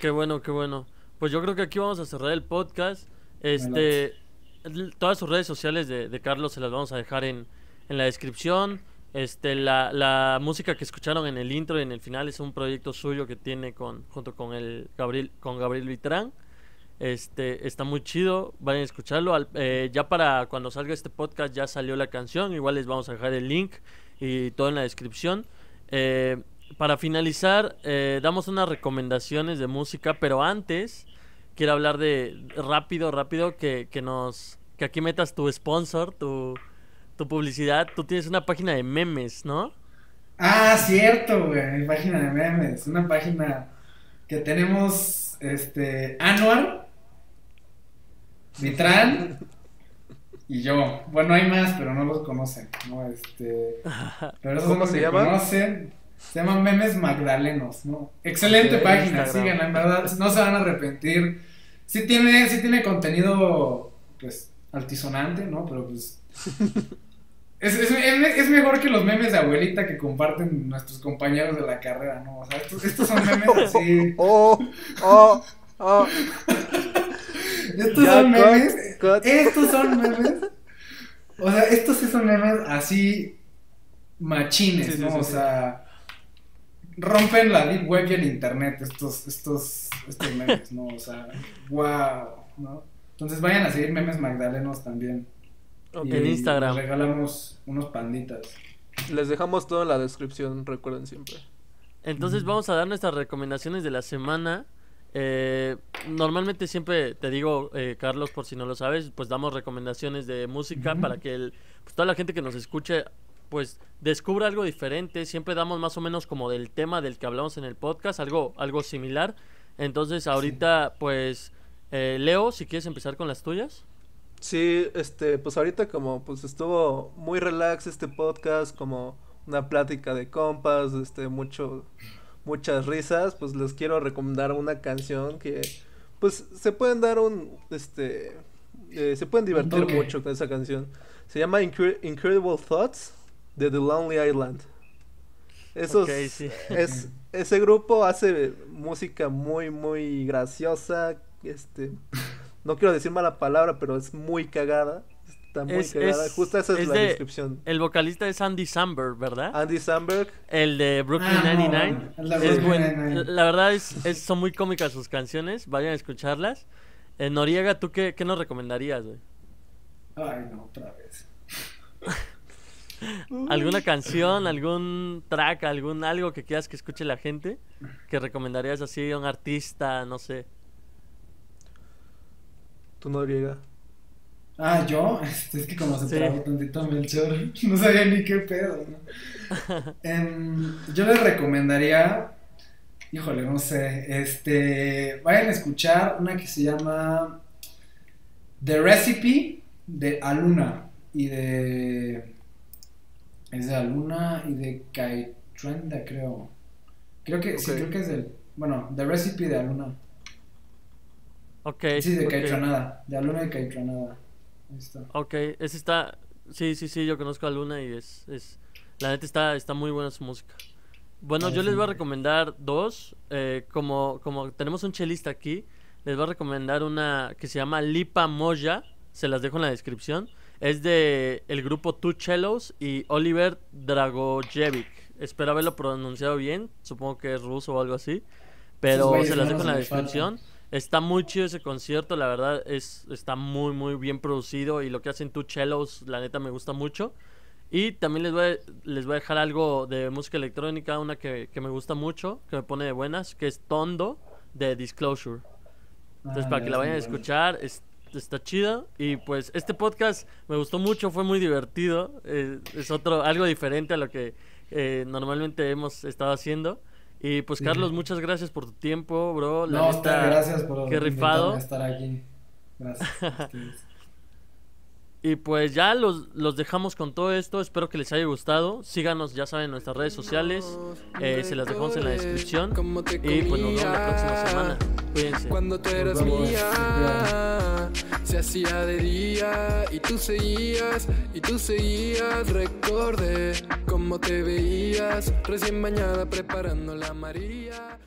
Qué bueno, qué bueno. Pues yo creo que aquí vamos a cerrar el podcast. Este, todas sus redes sociales de, de Carlos se las vamos a dejar en, en la descripción. Este, la, la música que escucharon en el intro y en el final es un proyecto suyo que tiene con, junto con el Gabriel, con Gabriel Vitrán. Este, está muy chido, vayan a escucharlo. Al- eh, ya para cuando salga este podcast ya salió la canción, igual les vamos a dejar el link y todo en la descripción. Eh, para finalizar, eh, damos unas recomendaciones de música, pero antes quiero hablar de rápido, rápido, que, que nos, que aquí metas tu sponsor, tu, tu publicidad. Tú tienes una página de memes, ¿no? Ah, cierto, güey, mi página de memes, una página que tenemos, este, Anuar, Vitran y yo. Bueno, hay más, pero no los conocen, ¿no? Este, pero esos son ¿Cómo los se que llama? conocen. Se llaman Memes Magdalenos, ¿no? Excelente página, Instagram. síganla, en verdad, no se van a arrepentir. Sí tiene, sí tiene contenido, pues, altisonante, ¿no? Pero pues es, es, es- mejor que los memes de abuelita que comparten nuestros compañeros de la carrera, ¿no? O sea, estos, estos son memes así. Oh, oh, oh. Estos Ya, son cut, memes. cut. Estos son memes. O sea, estos sí son memes así machines, Sí, ¿no? sí, o sí. sea, rompen la deep web y el internet estos, estos, estos memes, ¿no? O sea, wow, ¿no? Entonces vayan a seguir memes magdalenos también. En Instagram. Les regalamos unos panditas. Les dejamos todo en la descripción, recuerden siempre. Entonces vamos a dar nuestras recomendaciones de la semana. Eh, normalmente siempre te digo, eh, Carlos, por si no lo sabes, pues damos recomendaciones de música para que el, pues, toda la gente que nos escuche pues descubra algo diferente. Siempre damos más o menos como del tema del que hablamos en el podcast, algo, algo similar. Entonces ahorita pues eh, Leo, si quieres empezar con las tuyas. Sí, este, pues ahorita como pues estuvo muy relax este podcast, como una plática de compas, este, mucho, muchas risas, pues les quiero recomendar una canción que pues se pueden dar un, este, eh, se pueden divertir mucho con esa canción. Se llama Incre- Incredible Thoughts de The Lonely Island. Esos, sí. es, ese grupo hace música muy, muy graciosa, este, no quiero decir mala palabra, pero es muy cagada, está muy Es- cagada, es- justo esa es, es la de- descripción. El vocalista es Andy Samberg, ¿verdad? Andy Samberg, El de Brooklyn Ah, no, 99. el de es buen, 99. La verdad es, es- son muy cómicas sus canciones. Vayan a escucharlas. Eh, Noriega, ¿tú qué, qué nos recomendarías, güey? Ay, no, otra vez. ¿Alguna canción, algún track, algún algo que quieras que escuche la gente? ¿Que recomendarías así a un artista, no sé? Tú no llega. Ah, yo, este, es que como se Sí. trabó tantito Melchor, no sabía ni qué pedo, ¿no? Em, yo les recomendaría, híjole, no sé, este, vayan a escuchar una que se llama The Recipe de Aluna y de, es de Aluna y de Kaitrenda, creo. Creo que, sí, creo que es del, bueno, The Recipe de Aluna. Ok. Sí, de ok. Kaitranada, de Aluna y. Ahí está. Ok, ese está. Sí, sí, sí, yo conozco a Luna y es. es... La neta está, está muy buena su música. Bueno, Ah, yo les voy a recomendar dos. eh, como, como tenemos un chelista aquí, les voy a recomendar una que se llama Lipa Moya. Se las dejo en la descripción. Es de el grupo Two Cellos y Oliver Dragojevic. Espero haberlo pronunciado bien. Supongo que es ruso o algo así. Pero se las dejo en la faltan. Está muy chido ese concierto, la verdad es está muy muy bien producido y lo que hacen Two Cellos, la neta me gusta mucho. Y también les voy a, les voy a dejar algo de música electrónica, una que, que me gusta mucho, que me pone de buenas, que es Tondo de Disclosure. Entonces Ah, para que la vayan a escuchar, es- está chido. Y pues este podcast me gustó mucho, fue muy divertido. eh, es otro, algo diferente a lo que eh, normalmente hemos estado haciendo. Y pues Sí. Carlos, muchas gracias por tu tiempo, bro. La No, neta, gracias por qué rifado. estar aquí. Gracias. Y pues ya los, los dejamos con todo esto. Espero que les haya gustado. Síganos, ya saben, en nuestras redes sociales. eh, se las dejamos en la descripción. Y pues nos vemos la próxima semana. Cuídense. Cuando tú eras mía, se hacía de día y tú seguías, y tú seguías. Recordé cómo te veías, recién bañada preparando la María.